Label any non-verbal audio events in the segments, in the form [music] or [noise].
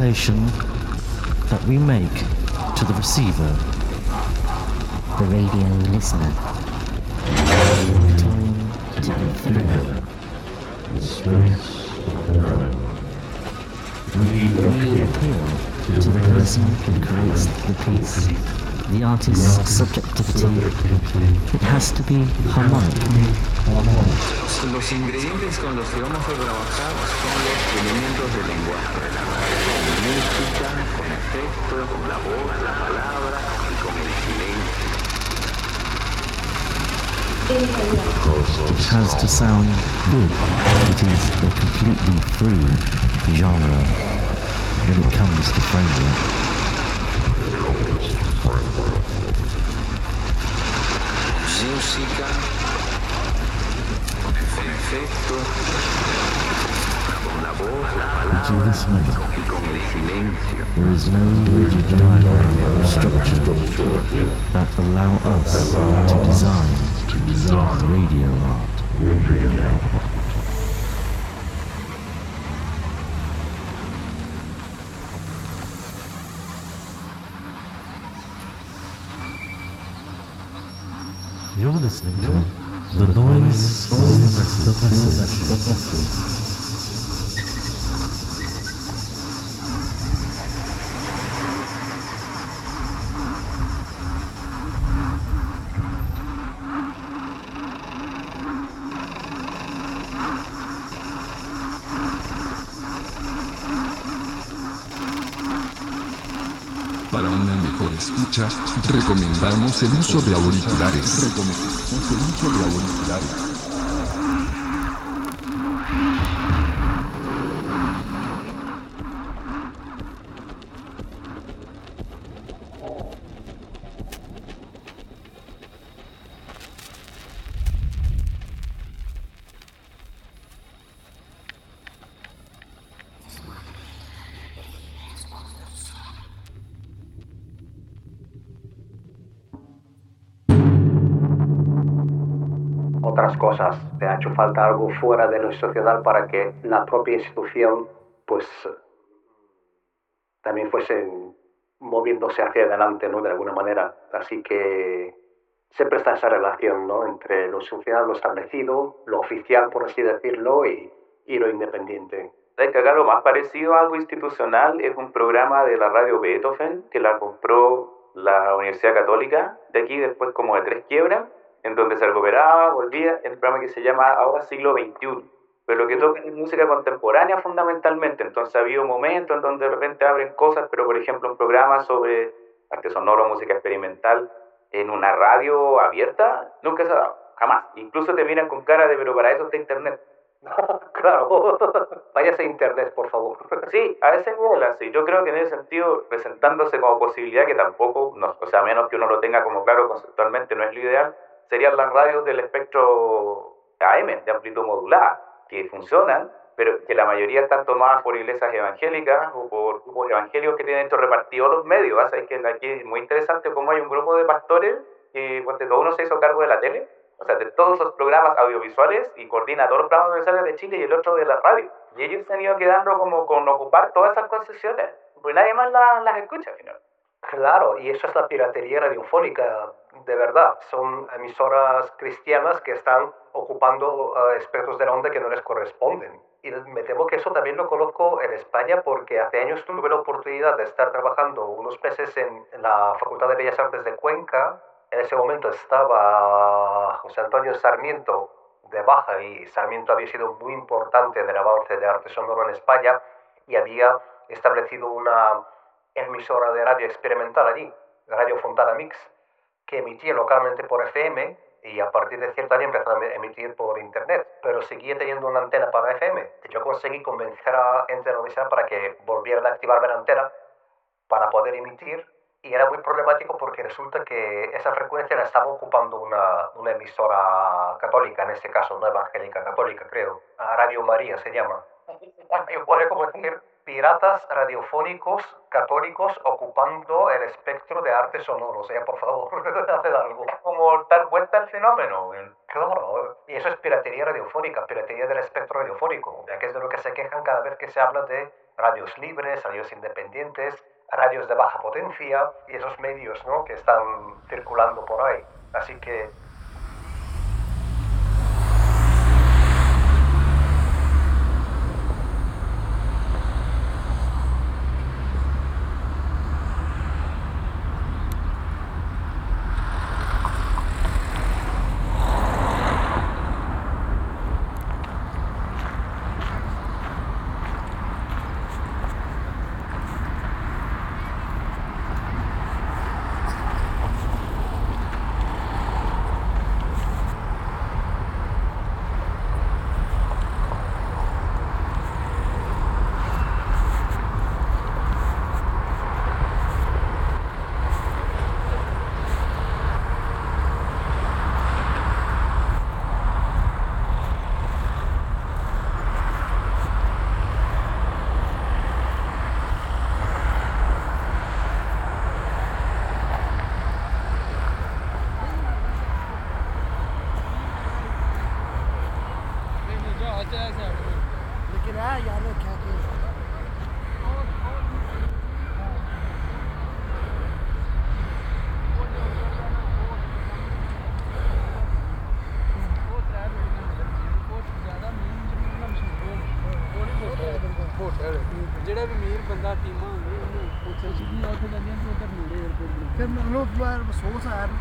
the invitation that we make to the receiver the radio listener. Time to be. The space We appeal to the person who creates the piece. The artist's subjectivity. It has to be harmonic. Los ingredientes con los que vamos a trabajar son los elementos del lenguaje. Con música, con efectos, con la voz, la palabra y con el silencio. It has to sound good. It is a completely free genre when it comes to framework. Música, efecto, con la voz, la palabra y con el silencio. There is no rigid diagram or structure that allow us to design radio art. You're listening to the noise the message. Recomendamos el uso de auriculares. Cosas. Te ha hecho falta algo fuera de nuestra sociedad para que la propia institución, pues, también fuese moviéndose hacia adelante, ¿no? De alguna manera. Así que siempre está esa relación, ¿no? Entre lo social, lo establecido, lo oficial, por así decirlo, y, y lo independiente. ¿Sabes que acá lo más parecido a algo institucional es un programa de la radio Beethoven que la compró la Universidad Católica de aquí después como de tres quiebras en donde se recuperaba, volvía, en el programa que se llama ahora siglo XXI. Pero lo que toca es música contemporánea fundamentalmente, entonces ha habido momentos en donde de repente abren cosas, pero por ejemplo un programa sobre arte sonoro, música experimental, en una radio abierta, nunca se ha dado, jamás. Incluso te miran con cara de, pero para eso está Internet. [laughs] claro, [laughs] váyase a Internet, por favor. Sí, a ese nivel así. Yo creo que en ese sentido, presentándose como posibilidad, que tampoco, no, o sea, menos que uno lo tenga como claro conceptualmente, no es lo ideal, serían las radios del espectro AM, de amplitud modulada, que funcionan, pero que la mayoría están tomadas por iglesias evangélicas o por grupos evangélicos que tienen esto repartido los medios. ¿sabes? que aquí es muy interesante cómo hay un grupo de pastores que pues, todo uno se hizo cargo de la tele, o sea, de todos los programas audiovisuales y coordina todos los programas audiovisuales de Chile y el otro de la radio. Y ellos se han ido quedando como con ocupar todas esas concesiones, porque nadie más las, las escucha al final. Claro, y eso es la piratería radiofónica, de verdad. Son emisoras cristianas que están ocupando uh, espectros de la onda que no les corresponden. Y me temo que eso también lo conozco en España porque hace años tuve la oportunidad de estar trabajando unos meses en, la Facultad de Bellas Artes de Cuenca. En ese momento estaba José Antonio Sarmiento de baja y Sarmiento había sido muy importante en el avance de arte sonoro en España y había establecido una emisora de radio experimental allí, Radio Fontana Mix, que emitía localmente por FM y a partir de cierto año empezó a emitir por internet, pero seguía teniendo una antena para FM. Yo conseguí convencer a gente de la universidad para que volvieran a activarme la antena para poder emitir y era muy problemático porque resulta que esa frecuencia la estaba ocupando una, una emisora católica, en este caso, no evangélica, católica creo, Radio María se llama. [laughs] Puede como decir piratas radiofónicos católicos ocupando el espectro de arte sonoro. O sea, por favor, [laughs] haced algo. Como dar vuelta al fenómeno. Claro, y eso es piratería radiofónica, piratería del espectro radiofónico, ya que es de lo que se quejan cada vez que se habla de radios libres, radios independientes, radios de baja potencia y esos medios ¿no? que están circulando por ahí. Así que लोग सोच है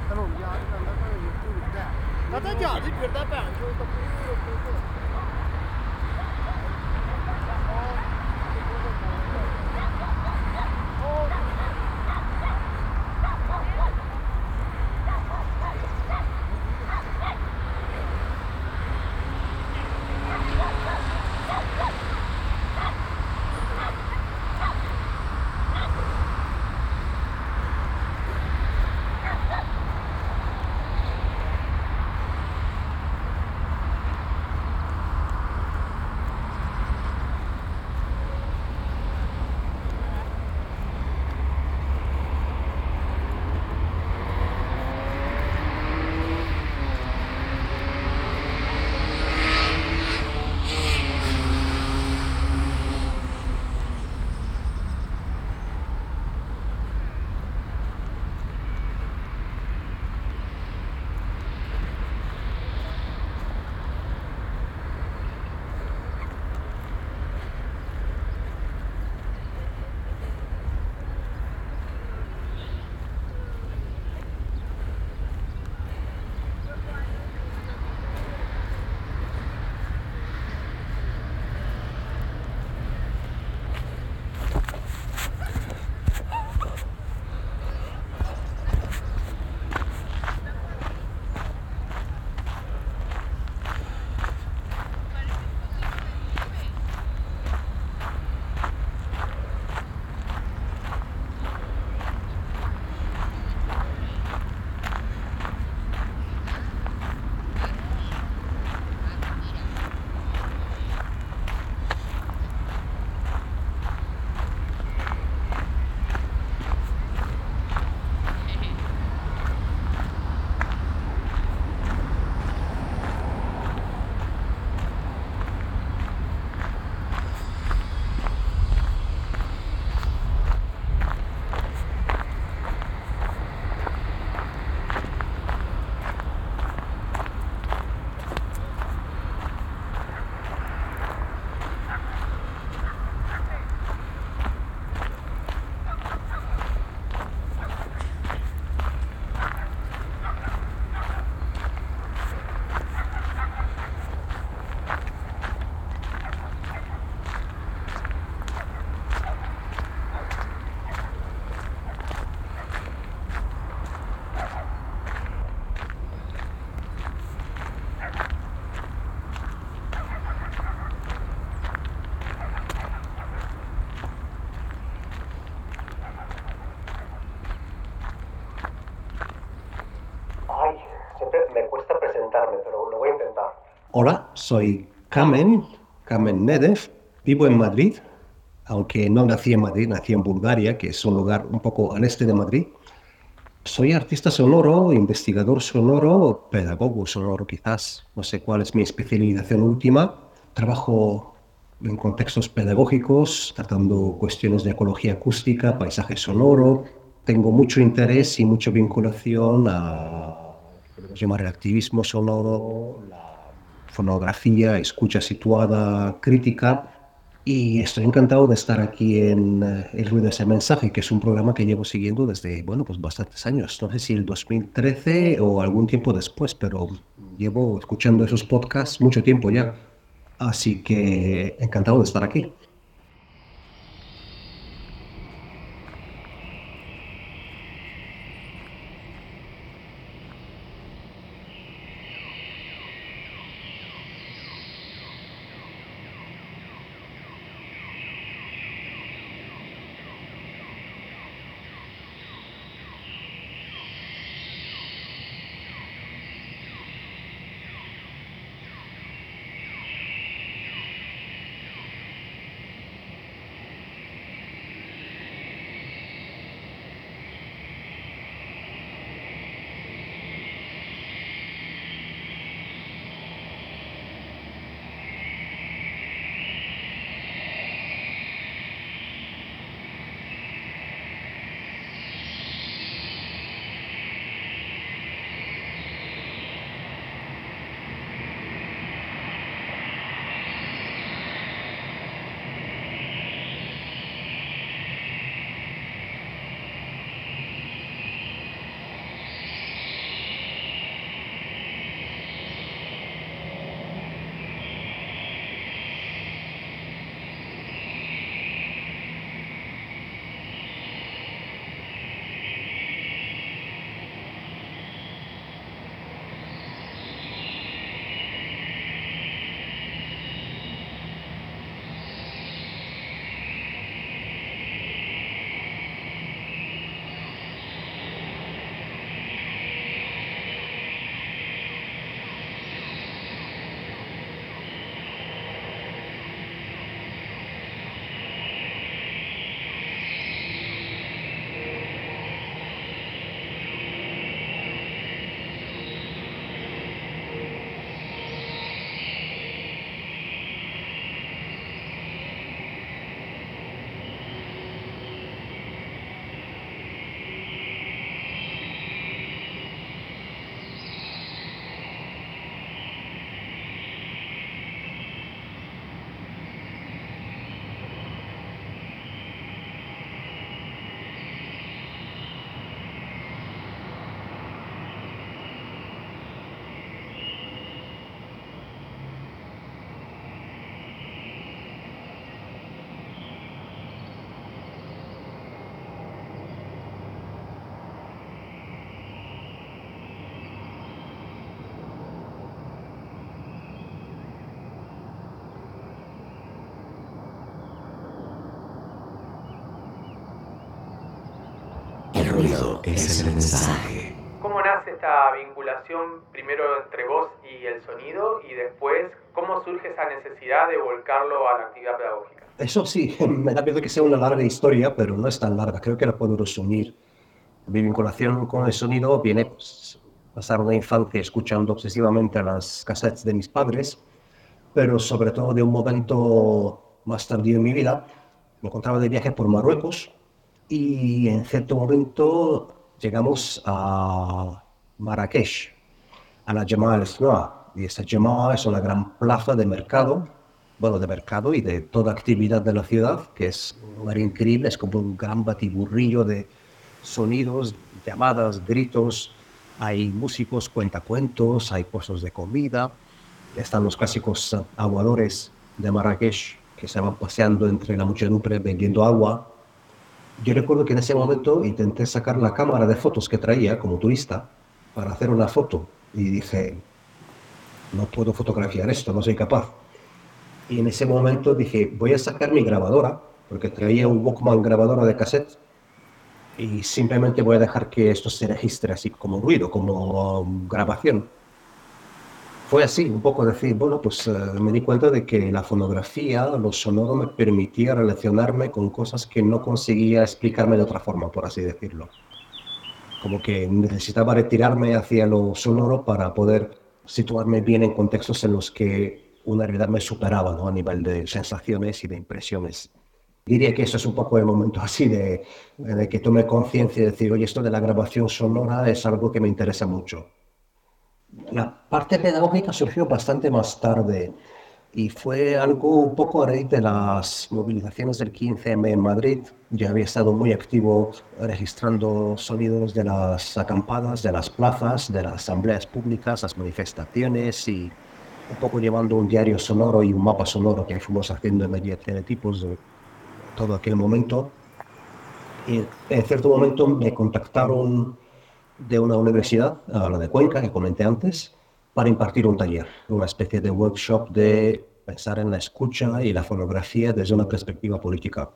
Hola, soy Kamen, Kamen Nedev, vivo en Madrid, aunque no nací en Madrid, nací en Bulgaria, que es un lugar un poco al este de Madrid. Soy artista sonoro, investigador sonoro, pedagogo sonoro quizás, no sé cuál es mi especialización última. Trabajo en contextos pedagógicos, tratando cuestiones de ecología acústica, paisaje sonoro. Tengo mucho interés y mucha vinculación a llamar el activismo sonoro, la fonografía, escucha situada, crítica. Y estoy encantado de estar aquí en eh, El Ruido de ese mensaje, que es un programa que llevo siguiendo desde, bueno, pues bastantes años. No sé si el 2013 o algún tiempo después, pero llevo escuchando esos podcasts mucho tiempo ya. Así que encantado de estar aquí. Es el mensaje. ¿Cómo nace esta vinculación primero entre vos y el sonido y después cómo surge esa necesidad de volcarlo a la actividad pedagógica? Eso sí, [laughs] me da miedo que sea una larga historia, pero no es tan larga. Creo que la puedo resumir. Mi vinculación con el sonido viene pues, pasar una infancia escuchando obsesivamente las cassettes de mis padres, pero sobre todo de un momento más tardío en mi vida. Me encontraba de viaje por Marruecos y en cierto momento llegamos a Marrakech, a la Jemaa el Y esta Jemaa es una gran plaza de mercado, bueno, de mercado y de toda actividad de la ciudad, que es un lugar increíble, es como un gran batiburrillo de sonidos, llamadas, gritos. Hay músicos, cuentacuentos, hay puestos de comida. Están los clásicos aguadores de Marrakech que se van paseando entre la muchedumbre vendiendo agua yo recuerdo que en ese momento intenté sacar la cámara de fotos que traía como turista para hacer una foto y dije, no puedo fotografiar esto, no soy capaz. Y en ese momento dije, voy a sacar mi grabadora, porque traía un Walkman grabadora de cassette, y simplemente voy a dejar que esto se registre así como ruido, como um, grabación. Fue así, un poco decir, bueno, pues eh, me di cuenta de que la fonografía, lo sonoro me permitía relacionarme con cosas que no conseguía explicarme de otra forma, por así decirlo. Como que necesitaba retirarme hacia lo sonoro para poder situarme bien en contextos en los que una realidad me superaba ¿no? a nivel de sensaciones y de impresiones. Diría que eso es un poco el momento así de, de que tome conciencia y decir, oye, esto de la grabación sonora es algo que me interesa mucho la parte pedagógica surgió bastante más tarde y fue algo un poco a raíz de las movilizaciones del 15M en Madrid. Ya había estado muy activo registrando sonidos de las acampadas, de las plazas, de las asambleas públicas, las manifestaciones y un poco llevando un diario sonoro y un mapa sonoro que fuimos haciendo en media tipos de todo aquel momento. Y en cierto momento me contactaron de una universidad, la de Cuenca, que comenté antes, para impartir un taller, una especie de workshop de pensar en la escucha y la fonografía desde una perspectiva política.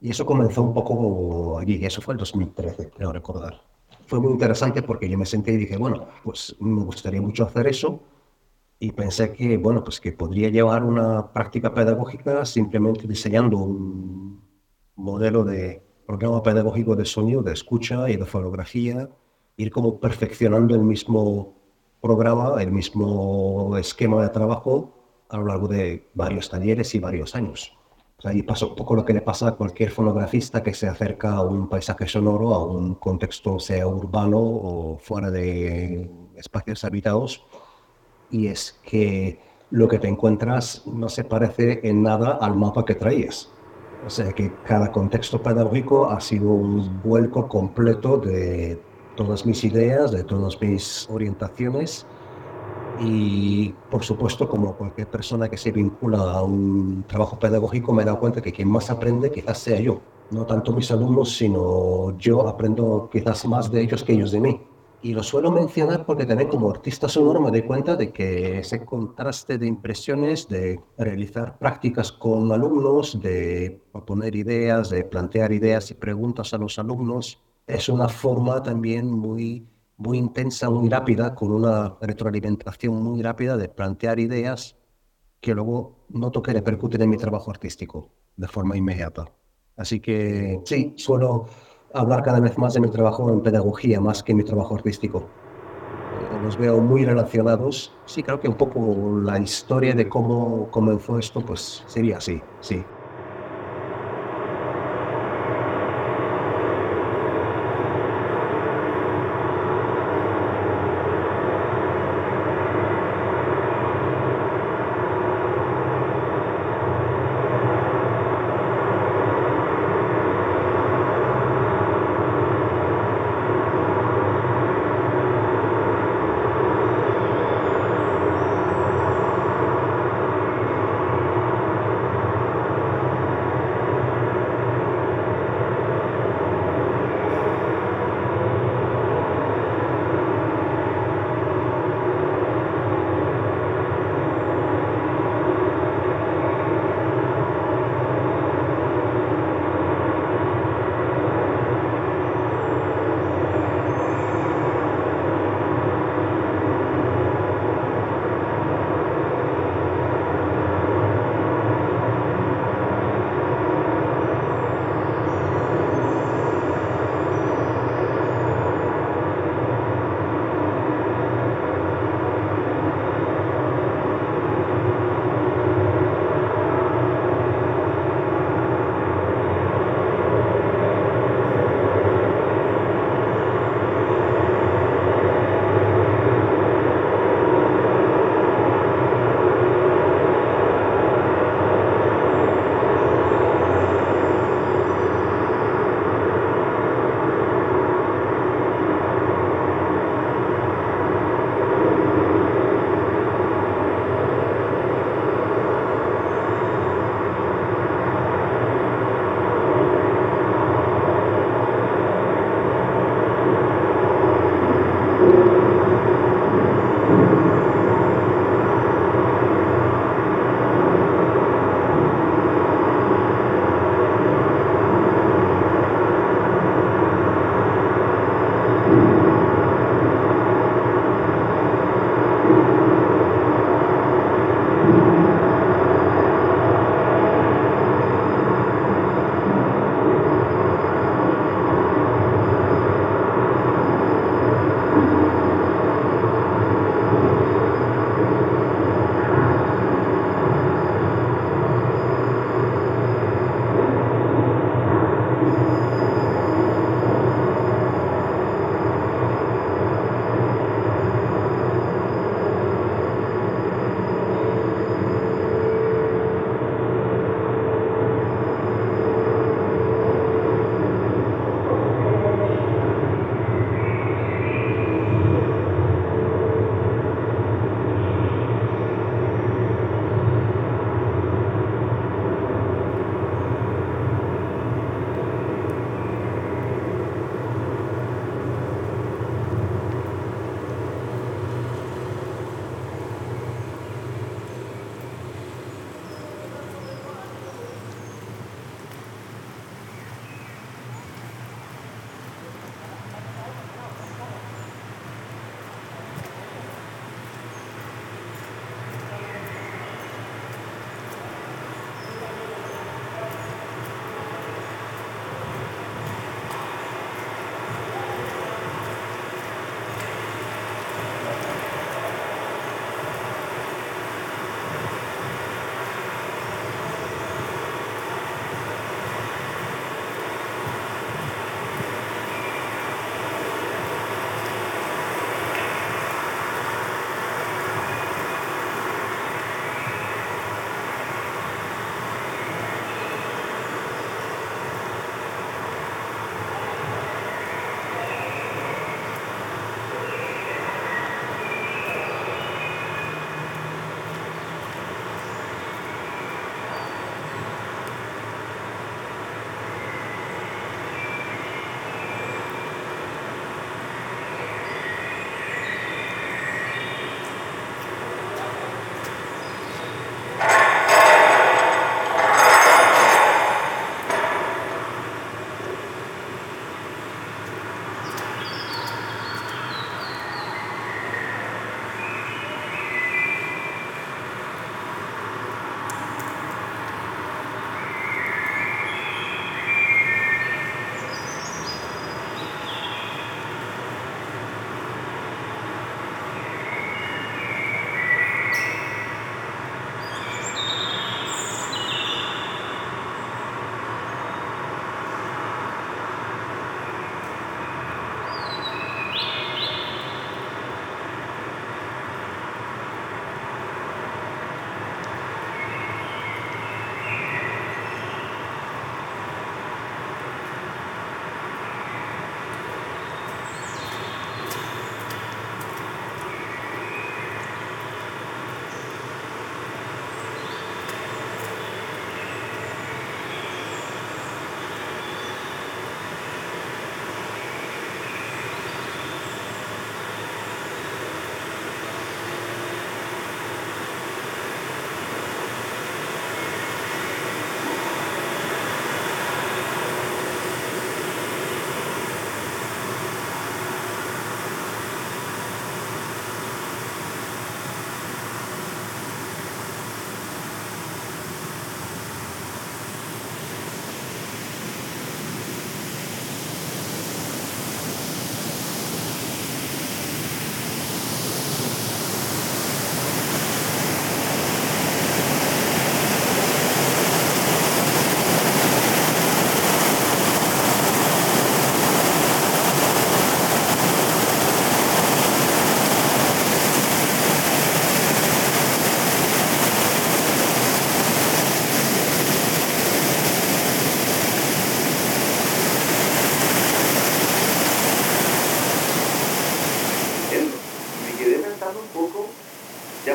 Y eso comenzó un poco allí, eso fue el 2013, creo recordar. Fue muy interesante porque yo me senté y dije, bueno, pues me gustaría mucho hacer eso. Y pensé que, bueno, pues que podría llevar una práctica pedagógica simplemente diseñando un modelo de programa pedagógico de sonido, de escucha y de fonografía ir como perfeccionando el mismo programa, el mismo esquema de trabajo a lo largo de varios talleres y varios años. ahí pasa un poco lo que le pasa a cualquier fonografista que se acerca a un paisaje sonoro, a un contexto sea urbano o fuera de espacios habitados, y es que lo que te encuentras no se parece en nada al mapa que traías. O sea que cada contexto pedagógico ha sido un vuelco completo de todas mis ideas, de todas mis orientaciones y por supuesto como cualquier persona que se vincula a un trabajo pedagógico me he dado cuenta que quien más aprende quizás sea yo, no tanto mis alumnos sino yo aprendo quizás más de ellos que ellos de mí. Y lo suelo mencionar porque también como artista sonoro me doy cuenta de que ese contraste de impresiones, de realizar prácticas con alumnos, de proponer ideas, de plantear ideas y preguntas a los alumnos, es una forma también muy, muy intensa, muy rápida, con una retroalimentación muy rápida de plantear ideas que luego noto que repercuten en mi trabajo artístico de forma inmediata. Así que sí, suelo hablar cada vez más de mi trabajo en pedagogía más que mi trabajo artístico. Eh, los veo muy relacionados. Sí, creo que un poco la historia de cómo comenzó esto, pues sería así, sí.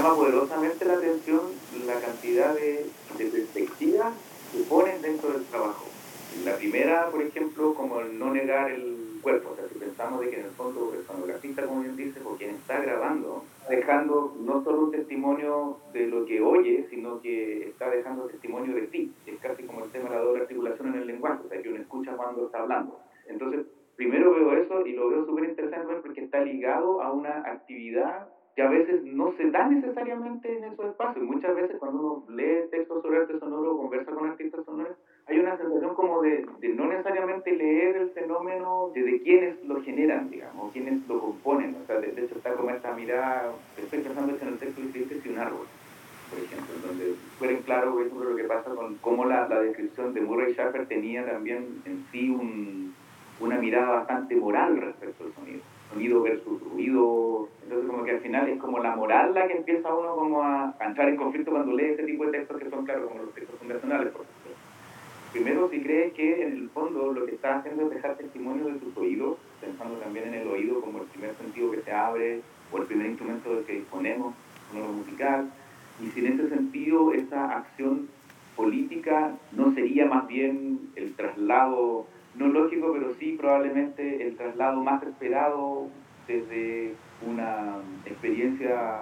llama poderoso. Espacios. Muchas veces cuando uno lee textos sobre arte sonoro o conversa con artistas sonoros, hay una sensación como de, no necesariamente leer el fenómeno de, de quienes lo generan, digamos, quienes lo componen. O sea, de, hecho está como esta mirada, estoy pensando en el texto que un árbol, por ejemplo, donde fuera claro, por ejemplo, lo que pasa con cómo la, la descripción de Murray Schafer tenía también en sí un, una mirada bastante moral respecto al sonido. Sonido versus ruido. Entonces como que al final es como la moral la que empieza uno como a, a entrar en conflicto cuando lee este tipo de textos que son, claro, como los textos fundacionales, por ejemplo. Primero, si crees que en el fondo lo que estás haciendo es dejar testimonio de tus oídos, pensando también en el oído como el primer sentido que se abre o el primer instrumento del que disponemos, lo musical, y si en ese sentido esa acción política no sería más bien el traslado, no lógico, pero sí probablemente el traslado más esperado desde una experiencia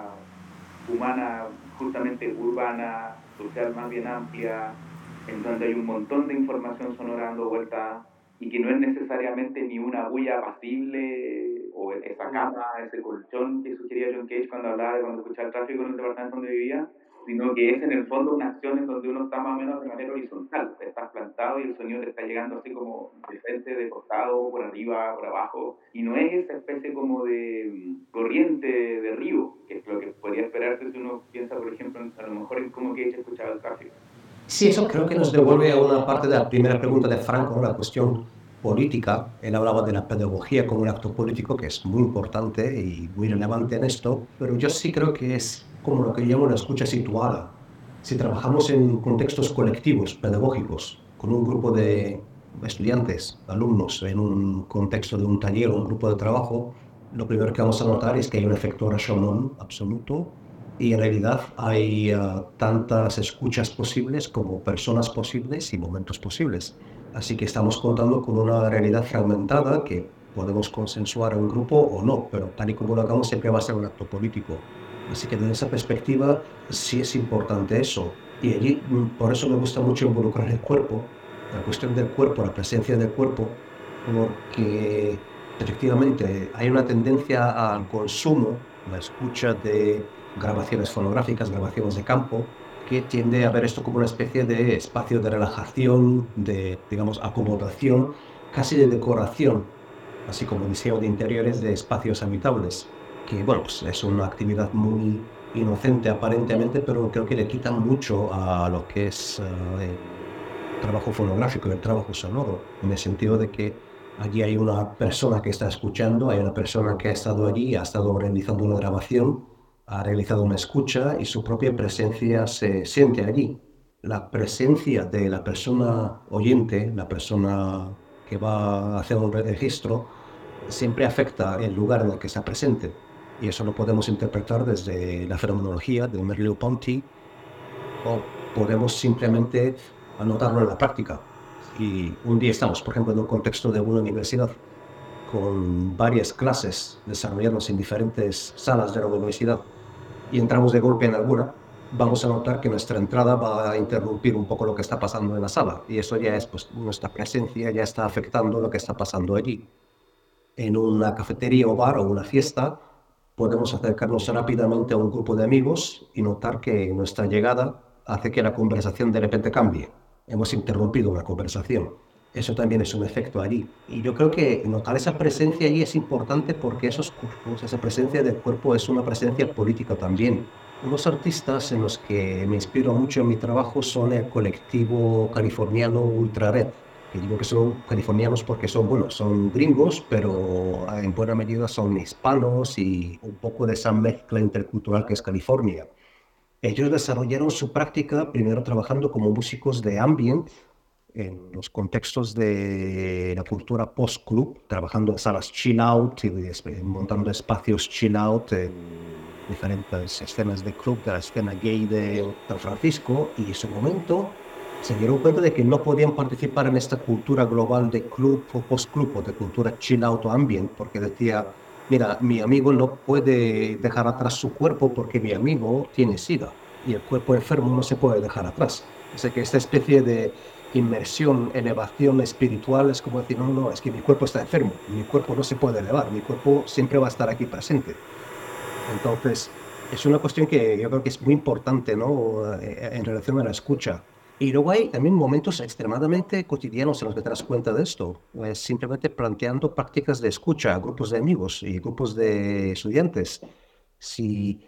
humana justamente urbana, social más bien amplia, en donde hay un montón de información sonora dando vuelta y que no es necesariamente ni una bulla apacible o esa cama, ese colchón que sugería John Cage cuando hablaba de cuando escuchaba el tráfico en el departamento donde vivía, sino que es en el fondo una acción en donde uno está más o menos de manera horizontal, estás plantado y el sonido te está llegando así como de frente, de costado, por arriba, por abajo, y no es esa especie como de corriente de río, que es lo que podría esperarse si uno piensa, por ejemplo, a lo mejor en cómo Cage escuchaba el tráfico. Sí, eso creo que nos devuelve a una parte de la primera pregunta de Franco, la cuestión política. Él hablaba de la pedagogía como un acto político que es muy importante y muy relevante en esto, pero yo sí creo que es como lo que llamo la escucha situada. Si trabajamos en contextos colectivos, pedagógicos, con un grupo de estudiantes, alumnos, en un contexto de un taller o un grupo de trabajo, lo primero que vamos a notar es que hay un efecto Rashomon absoluto y en realidad hay uh, tantas escuchas posibles como personas posibles y momentos posibles. Así que estamos contando con una realidad fragmentada que podemos consensuar a un grupo o no, pero tal y como lo hagamos siempre va a ser un acto político. Así que desde esa perspectiva sí es importante eso. Y allí, por eso me gusta mucho involucrar el cuerpo, la cuestión del cuerpo, la presencia del cuerpo, porque efectivamente hay una tendencia al consumo, la escucha de grabaciones fonográficas, grabaciones de campo, que tiende a ver esto como una especie de espacio de relajación, de, digamos, acomodación, casi de decoración, así como diseño de interiores de espacios habitables, que, bueno, pues es una actividad muy inocente aparentemente, pero creo que le quita mucho a lo que es uh, el trabajo fonográfico, el trabajo sonoro, en el sentido de que allí hay una persona que está escuchando, hay una persona que ha estado allí, ha estado realizando una grabación, ha realizado una escucha y su propia presencia se siente allí. La presencia de la persona oyente, la persona que va a hacer un registro, siempre afecta el lugar en el que está presente. Y eso lo podemos interpretar desde la fenomenología de Merleau-Ponty o podemos simplemente anotarlo en la práctica. Y un día estamos, por ejemplo, en un contexto de una universidad con varias clases desarrolladas en diferentes salas de la universidad y entramos de golpe en alguna, vamos a notar que nuestra entrada va a interrumpir un poco lo que está pasando en la sala. Y eso ya es, pues, nuestra presencia ya está afectando lo que está pasando allí. En una cafetería o bar o una fiesta, podemos acercarnos rápidamente a un grupo de amigos y notar que nuestra llegada hace que la conversación de repente cambie. Hemos interrumpido una conversación. Eso también es un efecto allí. Y yo creo que notar esa presencia allí es importante porque esos cuerpos, esa presencia del cuerpo es una presencia política también. Unos artistas en los que me inspiro mucho en mi trabajo son el colectivo californiano Ultra Red, que digo que son californianos porque son, bueno, son gringos, pero en buena medida son hispanos y un poco de esa mezcla intercultural que es California. Ellos desarrollaron su práctica primero trabajando como músicos de ambient en los contextos de la cultura post-club, trabajando en salas chill out y montando espacios chill out en diferentes escenas de club de la escena gay de San Francisco y en su momento se dieron cuenta de que no podían participar en esta cultura global de club o post-club o de cultura chill out o ambient porque decía, mira, mi amigo no puede dejar atrás su cuerpo porque mi amigo tiene sida y el cuerpo enfermo no se puede dejar atrás. O que esta especie de inmersión, elevación espiritual es como decir, no, no, es que mi cuerpo está enfermo, mi cuerpo no se puede elevar, mi cuerpo siempre va a estar aquí presente. Entonces, es una cuestión que yo creo que es muy importante ¿no? Eh, en relación a la escucha. Y luego hay también momentos extremadamente cotidianos en los que te das cuenta de esto. Pues simplemente planteando prácticas de escucha a grupos de amigos y grupos de estudiantes. Si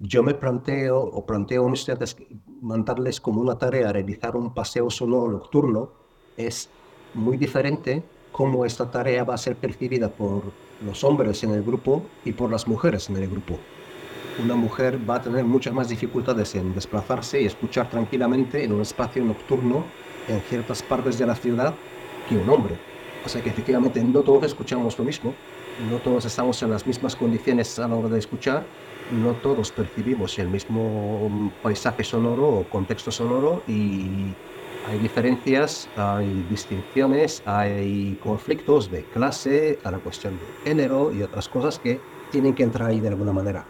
yo me planteo o planteo a mis estudiantes mandarles como una tarea realizar un paseo sonoro nocturno, es muy diferente cómo esta tarea va a ser percibida por los hombres en el grupo y por las mujeres en el grupo. Una mujer va a tener muchas más dificultades en desplazarse y escuchar tranquilamente en un espacio nocturno en ciertas partes de la ciudad que un hombre. O sea que efectivamente no todos escuchamos lo mismo, no todos estamos en las mismas condiciones a la hora de escuchar no todos percibimos el mismo paisaje sonoro o contexto sonoro y hay diferencias, hay distinciones, hay conflictos de clase, a la cuestión de género y otras cosas que tienen que entrar ahí de alguna manera.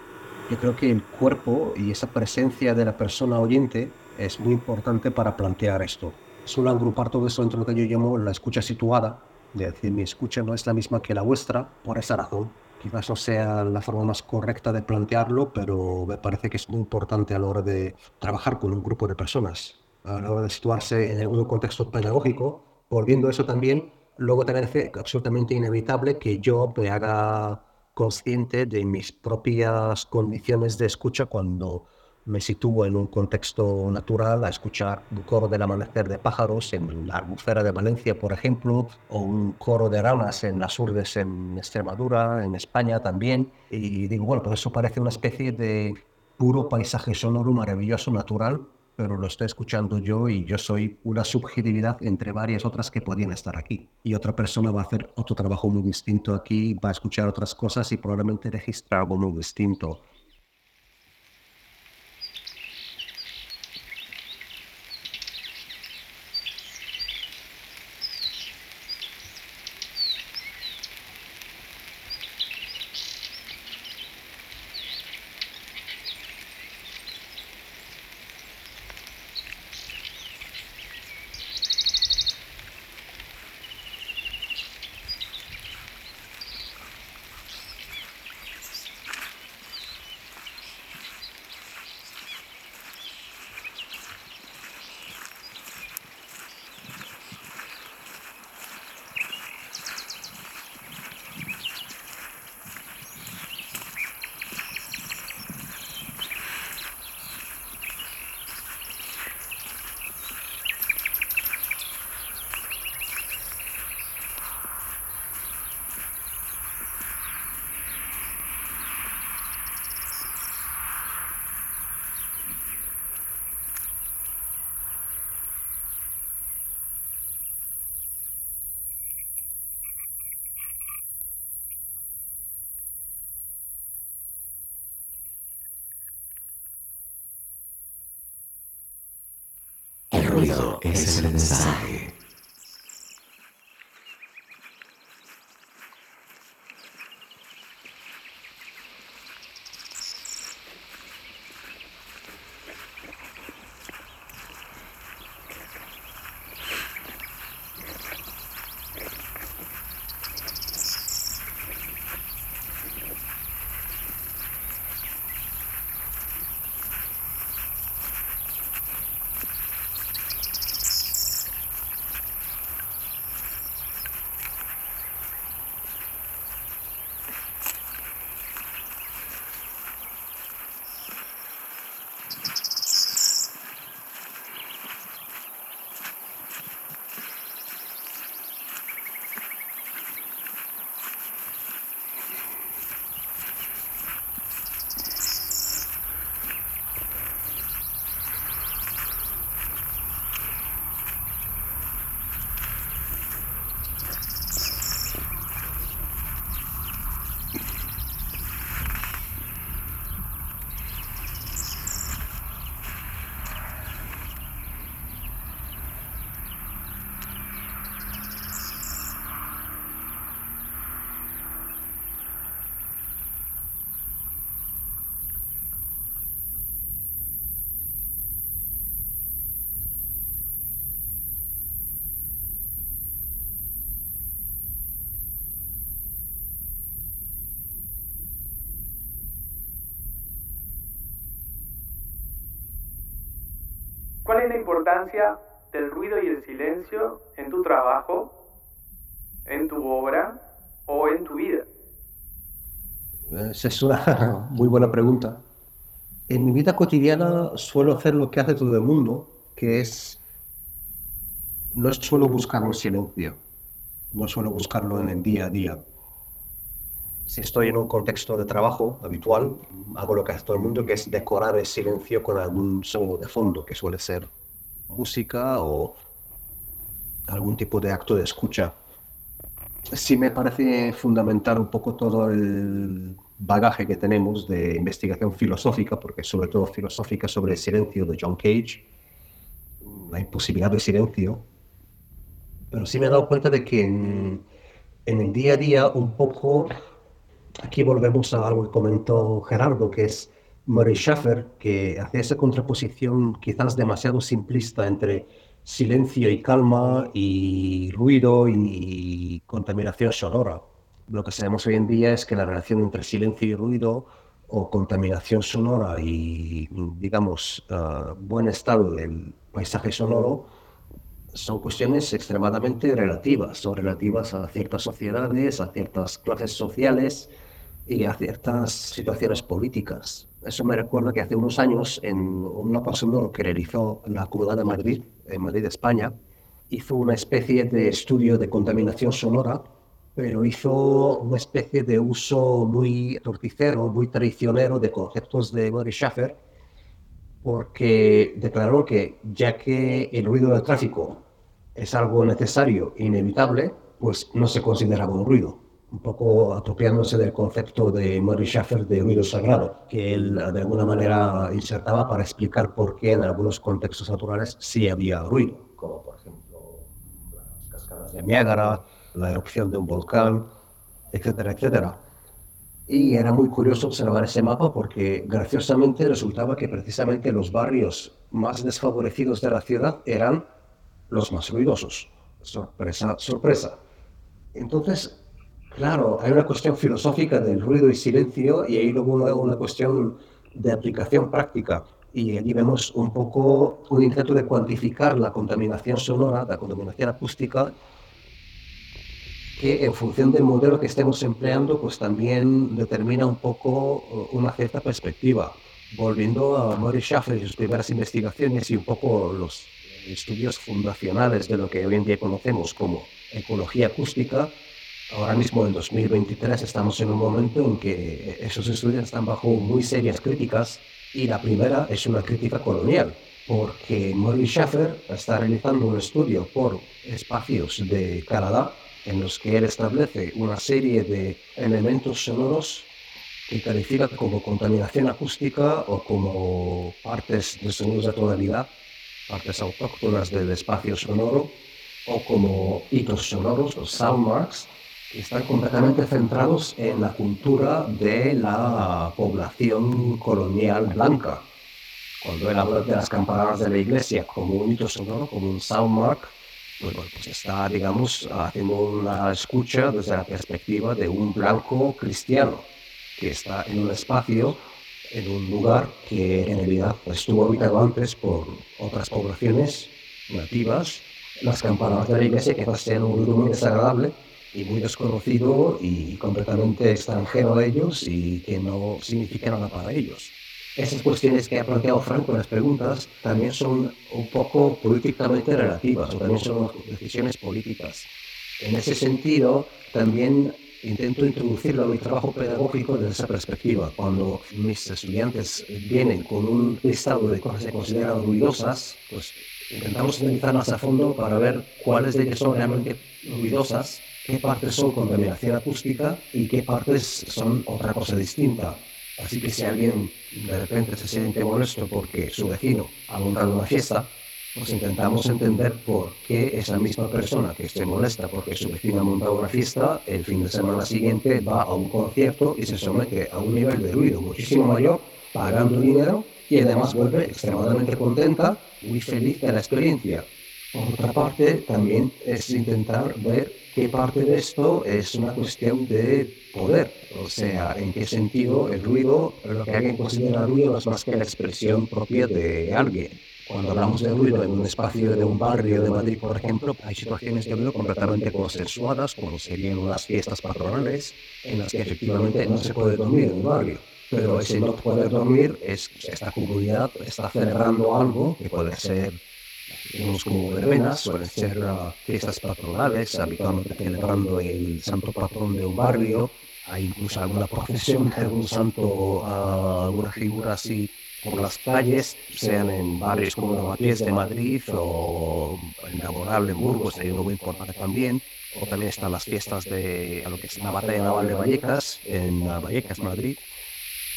Yo creo que el cuerpo y esa presencia de la persona oyente es muy importante para plantear esto. Solo agrupar todo eso dentro de lo que yo llamo la escucha situada, de decir mi escucha no es la misma que la vuestra por esa razón Quizás no sea la forma más correcta de plantearlo, pero me parece que es muy importante a la hora de trabajar con un grupo de personas, a la hora de situarse en un contexto pedagógico. Volviendo eso también, luego también es absolutamente inevitable que yo me haga consciente de mis propias condiciones de escucha cuando me sitúo en un contexto natural a escuchar un coro del amanecer de pájaros en la albufera de Valencia, por ejemplo, o un coro de ranas en las urdes en Extremadura, en España también. Y digo, bueno, pues eso parece una especie de puro paisaje sonoro maravilloso, natural, pero lo estoy escuchando yo y yo soy una subjetividad entre varias otras que podían estar aquí. Y otra persona va a hacer otro trabajo muy distinto aquí, va a escuchar otras cosas y probablemente registra algo muy distinto. Ruido es el mensaje. ¿Cuál es la importancia del ruido y el silencio en tu trabajo, en tu obra o en tu vida? Esa es una [laughs] muy buena pregunta. En mi vida cotidiana suelo hacer lo que hace todo el mundo, que es, no suelo buscar un silencio, no suelo buscarlo en el día a día. Si estoy en un contexto de trabajo habitual, hago lo que hace todo el mundo, que es decorar el silencio con algún sonido de fondo, que suele ser música o algún tipo de acto de escucha. Sí me parece fundamental un poco todo el bagaje que tenemos de investigación filosófica, porque sobre todo filosófica sobre el silencio de John Cage, la imposibilidad del silencio. Pero sí me he dado cuenta de que en, en el día a día un poco, aquí volvemos a algo que comentó Gerardo, que es Murray Schaffer, que hace esa contraposición quizás demasiado simplista entre silencio y calma y ruido y contaminación sonora. Lo que sabemos hoy en día es que la relación entre silencio y ruido o contaminación sonora y, digamos, uh, buen estado del paisaje sonoro son cuestiones extremadamente relativas. Son relativas a ciertas sociedades, a ciertas clases sociales y a ciertas situaciones políticas. Eso me recuerda que hace unos años, en una paseo que realizó la Comunidad de Madrid, en Madrid, España, hizo una especie de estudio de contaminación sonora, pero hizo una especie de uso muy torticero, muy traicionero de conceptos de Murray Schaffer, porque declaró que ya que el ruido del tráfico es algo necesario e inevitable, pues no se consideraba un ruido un poco apropiándose del concepto de Murray Schaffer de ruido sagrado, que él de alguna manera insertaba para explicar por qué en algunos contextos naturales sí había ruido, como por ejemplo las cascadas de Niágara, la erupción de un volcán, etcétera, etcétera. Y era muy curioso observar ese mapa porque graciosamente resultaba que precisamente los barrios más desfavorecidos de la ciudad eran los más ruidosos. Sorpresa, sorpresa. Entonces, Claro, hay una cuestión filosófica del ruido y silencio y ahí luego una, una cuestión de aplicación práctica. Y allí vemos un poco un intento de cuantificar la contaminación sonora, la contaminación acústica, que en función del modelo que estemos empleando, pues también determina un poco uh, una cierta perspectiva. Volviendo a Maurice Schaffer y sus primeras investigaciones y un poco los estudios fundacionales de lo que hoy en día conocemos como ecología acústica, Ahora mismo, en 2023, estamos en un momento en que esos estudios están bajo muy serias críticas y la primera es una crítica colonial, porque Maurice Schaffer está realizando un estudio por espacios de Canadá en los que él establece una serie de elementos sonoros que califica como contaminación acústica o como partes de sonidos de tonalidad, partes autóctonas del espacio sonoro, o como hitos sonoros, los soundmarks, están completamente centrados en la cultura de la población colonial blanca. Cuando él habla de las campanadas de la iglesia como un hito sonoro, como un soundmark, pues, pues está, digamos, haciendo una escucha desde la perspectiva de un blanco cristiano que está en un espacio, en un lugar que en realidad estuvo habitado antes por otras poblaciones nativas. Las campanadas de la iglesia que sean un ruido muy desagradable y muy desconocido y completamente extranjero a ellos y que no significa nada para ellos. Esas cuestiones que ha planteado Franco en las preguntas también son un poco políticamente relativas o también son decisiones políticas. En ese sentido, también intento introducirlo a mi trabajo pedagógico desde esa perspectiva. Cuando mis estudiantes vienen con un listado de cosas que consideran ruidosas, pues intentamos analizarlas a fondo para ver cuáles de ellas son realmente ruidosas qué partes son contaminación acústica y qué partes son otra cosa distinta. Así que si alguien de repente se siente molesto porque su vecino ha montado una fiesta, pues intentamos entender por qué esa misma persona que esté molesta porque su vecino ha montado una fiesta, el fin de semana siguiente va a un concierto y se somete a un nivel de ruido muchísimo mayor, pagando dinero y además vuelve extremadamente contenta, muy feliz de la experiencia. Por otra parte, también es intentar ver qué parte de esto es una cuestión de poder, o sea, en qué sentido el ruido, lo que alguien considera ruido es más que la expresión propia de alguien. Cuando hablamos de ruido en un espacio de un barrio de Madrid, por ejemplo, hay situaciones de ruido completamente consensuadas, como serían unas fiestas patronales, en las que efectivamente no se puede dormir en el barrio. Pero ese no poder dormir es esta comunidad está celebrando algo que puede ser digamos, como verbenas, suelen ser uh, fiestas patronales, habitualmente celebrando el santo patrón de un barrio, hay incluso alguna procesión de algún santo, uh, alguna figura así por las calles, sean en barrios como Lavapiés de Madrid o en Laboral, en Burgos, hay uno muy importante también, o también están las fiestas de a lo que es la batalla naval de Vallecas, en Vallecas, Madrid,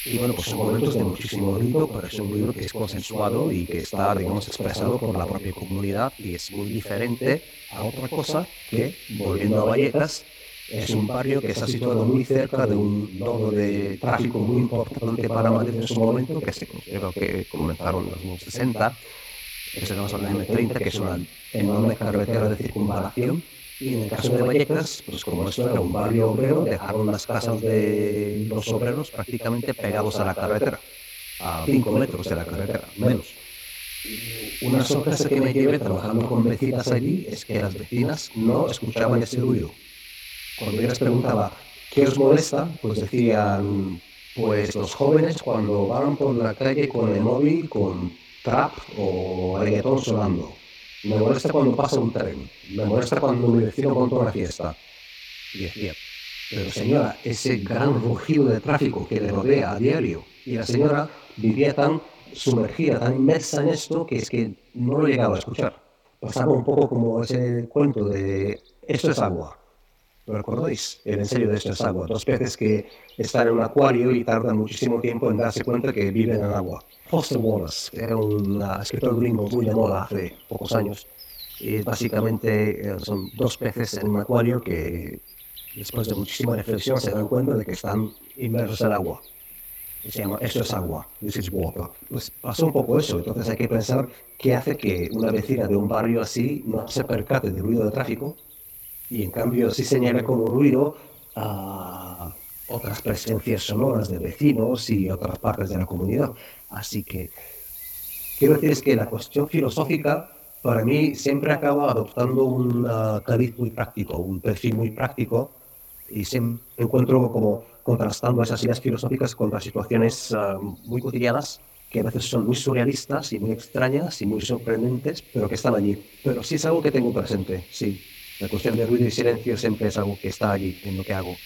y bueno, pues son momentos de muchísimo ruido, pero es un ruido que es consensuado y que está, digamos, expresado por la propia comunidad y es muy diferente a otra cosa que, volviendo a Vallecas, es un barrio que está situado muy cerca de un nodo de tráfico muy importante para Madrid en su momento, que se considera que comentaron los años 60, que se llama la M30, que es una enorme carretera de circunvalación y en el caso de Vallecas, pues como esto era un barrio obrero, dejaron las casas de los obreros prácticamente pegados a la carretera, a 5 metros de la carretera, menos. Una sorpresa que me llevé trabajando con vecinas allí es que las vecinas no escuchaban ese ruido. Cuando yo les preguntaba, ¿qué os molesta? Pues decían, pues los jóvenes cuando van por la calle con el móvil, con trap o reggaetón sonando me molesta cuando pasa un tren, me molesta cuando mi vecino monta una fiesta. Y decía, pero señora, ese gran rugido de tráfico que le rodea a diario, y la señora vivía tan sumergida, tan inmersa en esto, que es que no lo llegaba a escuchar. Pasaba un poco como ese cuento de, esto es agua, ¿Lo recordáis? El en serio de esto es agua. Dos peces que están en un acuario y tardan muchísimo tiempo en darse cuenta que viven en agua. Foster Wallace era un escritor gringo muy de moda hace pocos años. Y básicamente eh, son dos peces en un acuario que después de muchísima reflexión se dan cuenta de que están inmersos en agua. Se llama Esto es agua, This is water. Pues pasó un poco eso, entonces hay que pensar qué hace que una vecina de un barrio así no se percate del ruido de tráfico y en cambio sí señala como ruido a otras presencias sonoras de vecinos y otras partes de la comunidad. Así que quiero decir es que la cuestión filosófica para mí siempre acaba adoptando un cariz muy práctico, un perfil muy práctico y siempre encuentro como contrastando esas ideas filosóficas contra situaciones ah, muy cotidianas que a veces son muy surrealistas y muy extrañas y muy sorprendentes, pero que están allí. Pero sí es algo que tengo presente, sí. La cuestión de ruido y silencio siempre es algo que está allí en lo que hago.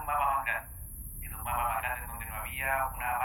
Señalética de un mapa más grande. De un mapa más grande donde no había una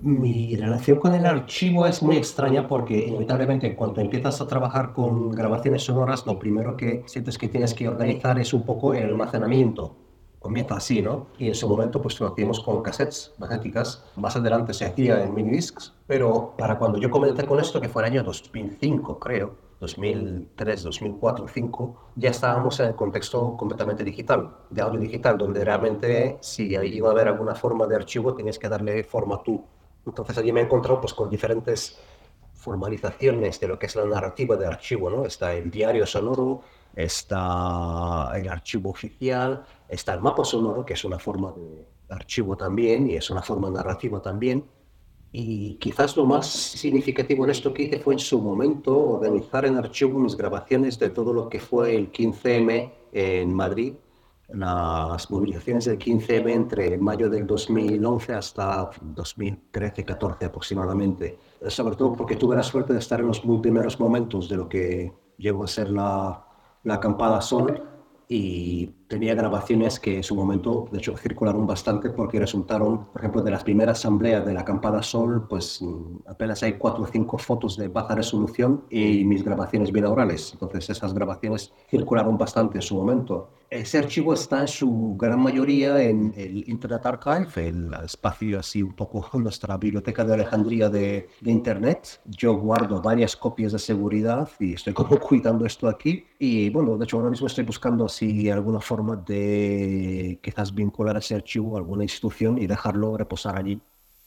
Mi relación con el archivo es muy extraña porque inevitablemente cuando empiezas a trabajar con grabaciones sonoras, lo primero que sientes que tienes que organizar es un poco el almacenamiento. Comienza así, ¿no? Y en su momento pues lo hacíamos con cassettes magnéticas. Más adelante se hacía en minidiscs. Pero para cuando yo comencé con esto, que fue el año 2005, creo, 2003, 2004, 2005, ya estábamos en el contexto completamente digital, de audio digital, donde realmente si iba a haber alguna forma de archivo, tenías que darle forma tú. Entonces allí me he encontrado pues, con diferentes formalizaciones de lo que es la narrativa de archivo, ¿no? Está el diario sonoro, está el archivo oficial, está el mapa sonoro, que es una forma de archivo también y es una forma narrativa también. Y quizás lo más significativo en esto que hice fue en su momento organizar en archivo mis grabaciones de todo lo que fue el 15M en Madrid, las movilizaciones del 15M entre mayo del 2011 hasta 2013-14 aproximadamente. Sobre todo porque tuve la suerte de estar en los muy primeros momentos de lo que llegó a ser la, la acampada Sol y tenía grabaciones que en su momento, de hecho, circularon bastante porque resultaron, por ejemplo, de las primeras asambleas de la acampada Sol, pues mm, apenas hay cuatro o cinco fotos de baja resolución y mis grabaciones binaurales. Entonces esas grabaciones circularon bastante en su momento. Ese archivo está en su gran mayoría en el Internet Archive, el espacio así un poco [laughs] nuestra biblioteca de Alejandría de, de Internet. Yo guardo varias copias de seguridad y estoy como [laughs] cuidando esto aquí. Y bueno, de hecho ahora mismo estoy buscando si alguna forma de quizás vincular ese archivo a alguna institución y dejarlo reposar allí,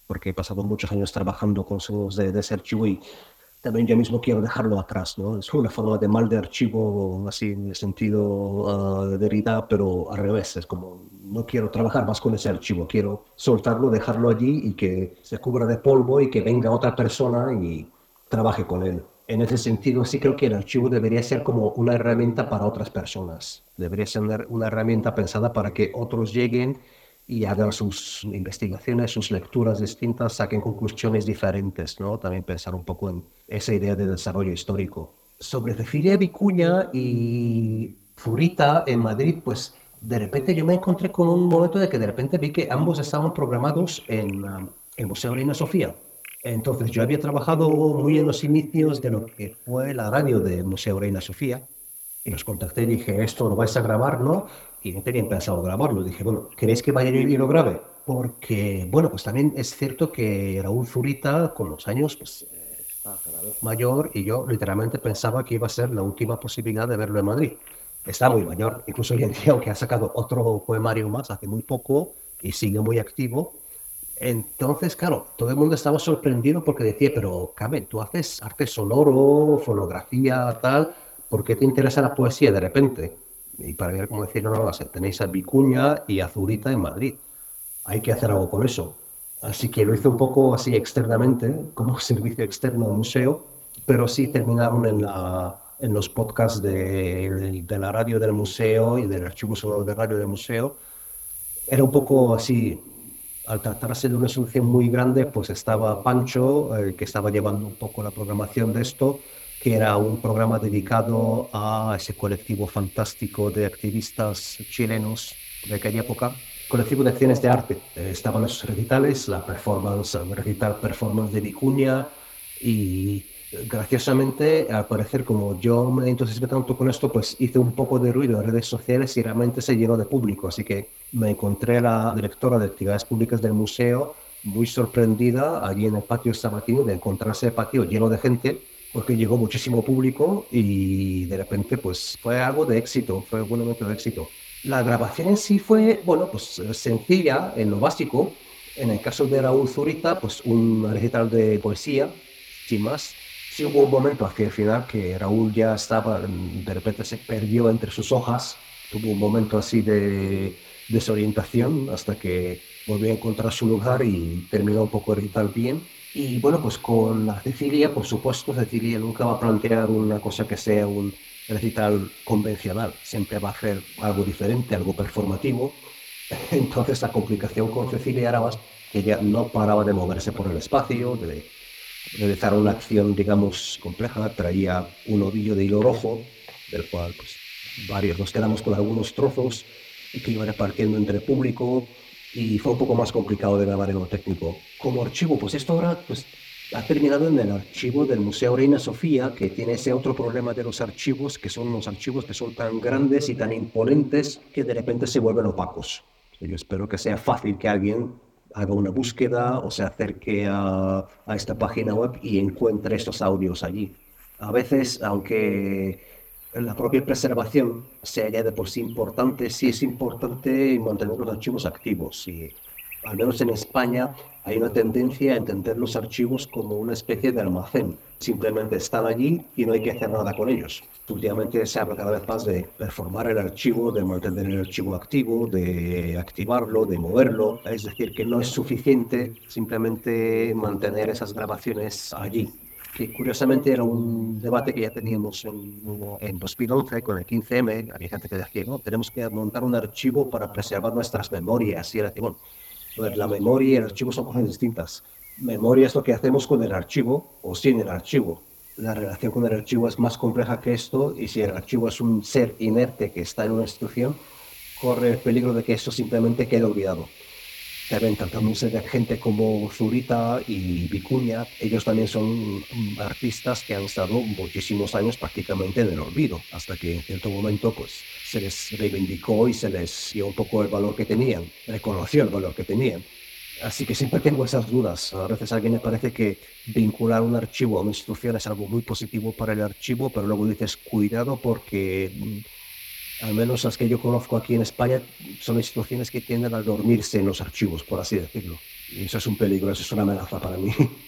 porque he pasado muchos años trabajando con sonidos de, de ese archivo y también yo mismo quiero dejarlo atrás, ¿no? Es una forma de mal de archivo, así en el sentido uh, de Derrida, pero al revés, es como no quiero trabajar más con ese archivo, quiero soltarlo, dejarlo allí y que se cubra de polvo y que venga otra persona y trabaje con él. En ese sentido, sí creo que el archivo debería ser como una herramienta para otras personas. Debería ser una herramienta pensada para que otros lleguen y hagan sus investigaciones, sus lecturas distintas, saquen conclusiones diferentes, ¿no? También pensar un poco en esa idea de desarrollo histórico. Sobre Cecilia Vicuña y Furita en Madrid, pues de repente yo me encontré con un momento de que de repente vi que ambos estaban programados en um, el Museo Reina Sofía. Entonces yo había trabajado muy en los inicios de lo que fue la radio del Museo Reina Sofía y los contacté y dije, esto lo vais a grabar, ¿no? Y no tenían pensado grabarlo. Dije, bueno, ¿queréis que vaya y lo grabe? Porque, bueno, pues también es cierto que Raúl Zurita con los años pues, está cada vez mayor y yo literalmente pensaba que iba a ser la última posibilidad de verlo en Madrid. Está muy mayor, incluso hoy en día, aunque ha sacado otro poemario más hace muy poco y sigue muy activo, entonces, claro, todo el mundo estaba sorprendido porque decía, pero Carmen, tú haces arte sonoro, fonografía, tal, ¿por qué te interesa la poesía de repente? Y para ver cómo decir, no, no, tenéis a Vicuña y a Zurita en Madrid. Hay que hacer algo con eso. Así que lo hice un poco así externamente, como [laughs] servicio externo al museo, pero sí terminaron en, los podcasts de, de la radio del museo y del archivo sonoro de radio del museo. Era un poco así, al tratarse de una solución muy grande, pues estaba Pancho, eh, que estaba llevando un poco la programación de esto, que era un programa dedicado a ese colectivo fantástico de activistas chilenos de aquella época, colectivo de acciones de arte. Eh, estaban esos recitales, la performance, el recital performance de Vicuña y graciosamente, al parecer, como yo me entusiasmé tanto con esto, pues hice un poco de ruido en redes sociales y realmente se llenó de público. Así que me encontré la directora de actividades públicas del museo muy sorprendida allí en el patio sabatino de encontrarse el patio lleno de gente porque llegó muchísimo público y de repente pues fue algo de éxito, fue un momento de éxito. La grabación en sí fue, bueno, pues sencilla en lo básico. En el caso de Raúl Zurita, pues un recital de poesía, sin más. Sí hubo un momento hacia el final que Raúl ya estaba, de repente se perdió entre sus hojas, tuvo un momento así de desorientación hasta que volvió a encontrar su lugar y terminó un poco recital bien. Y bueno, pues con la Cecilia, por supuesto, Cecilia nunca va a plantear una cosa que sea un recital convencional, siempre va a hacer algo diferente, algo performativo. [laughs] Entonces la complicación con Cecilia era más que ella no paraba de moverse por el espacio, de realizar una acción, digamos, compleja, traía un ovillo de hilo rojo, del cual pues, varios nos quedamos con algunos trozos que iba repartiendo entre el público y fue un poco más complicado de grabar en lo técnico. Como archivo, pues esto ahora pues, ha terminado en el archivo del Museo Reina Sofía, que tiene ese otro problema de los archivos, que son los archivos que son tan grandes y tan imponentes que de repente se vuelven opacos. Yo espero que sea fácil que alguien haga una búsqueda o se acerque a, a esta página web y encuentre estos audios allí. A veces, aunque la propia preservación sea de por sí importante, sí es importante mantener los archivos activos. Y al menos en España hay una tendencia a entender los archivos como una especie de almacén. Simplemente están allí y no hay que hacer nada con ellos. Últimamente se habla cada vez más de performar el archivo, de mantener el archivo activo, de activarlo, de moverlo. Es decir, que no es suficiente simplemente mantener esas grabaciones allí que curiosamente era un debate que ya teníamos en, en 2011 con el 15M. Había gente que decía, no, tenemos que montar un archivo para preservar nuestras memorias. Y era bueno, la memoria y el archivo son cosas distintas. Memoria es lo que hacemos con el archivo o sin el archivo. La relación con el archivo es más compleja que esto y si el archivo es un ser inerte que está en una institución, corre el peligro de que eso simplemente quede olvidado también tratándose de gente como Zurita y Vicuña, ellos también son artistas que han estado muchísimos años prácticamente en el olvido, hasta que en cierto momento pues, se les reivindicó y se les dio un poco el valor que tenían, reconoció el valor que tenían. Así que siempre tengo esas dudas. A veces a alguien me parece que vincular un archivo a una institución es algo muy positivo para el archivo, pero luego dices, cuidado porque al menos las que yo conozco aquí en España, son instituciones que tienden a dormirse en los archivos, por así decirlo. Y eso es un peligro, eso es una amenaza para mí. [laughs]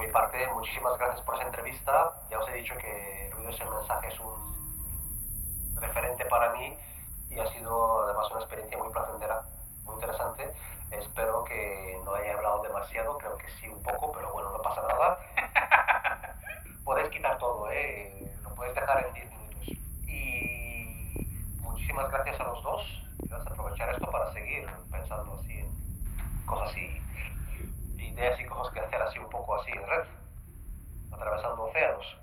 mi parte, muchísimas gracias por esa entrevista. Ya os he dicho que el ruido es el mensaje es un referente para mí y ha sido además una experiencia muy placentera, muy interesante. Espero que no haya hablado demasiado, creo que sí un poco, pero bueno, no pasa nada. [laughs] Podéis quitar todo, ¿eh? Lo podéis dejar en 10 minutos. Y muchísimas gracias a los dos. Vamos a aprovechar esto para seguir pensando así en cosas y ideas y cosas que hacer así un poco así en red, atravesando océanos.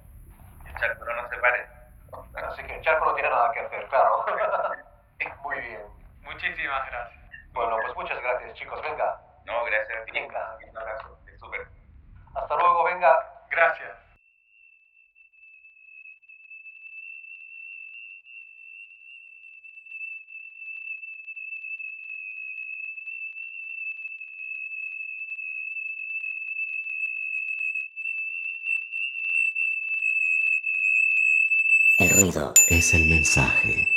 El charco no se pare. Así que el charco no tiene nada que hacer, claro. [laughs] Muy bien. Muchísimas gracias. Bueno, pues muchas gracias, chicos. Venga. No, gracias a ti. Venga. Un abrazo. Es súper. Hasta luego, venga. Gracias. El es el mensaje.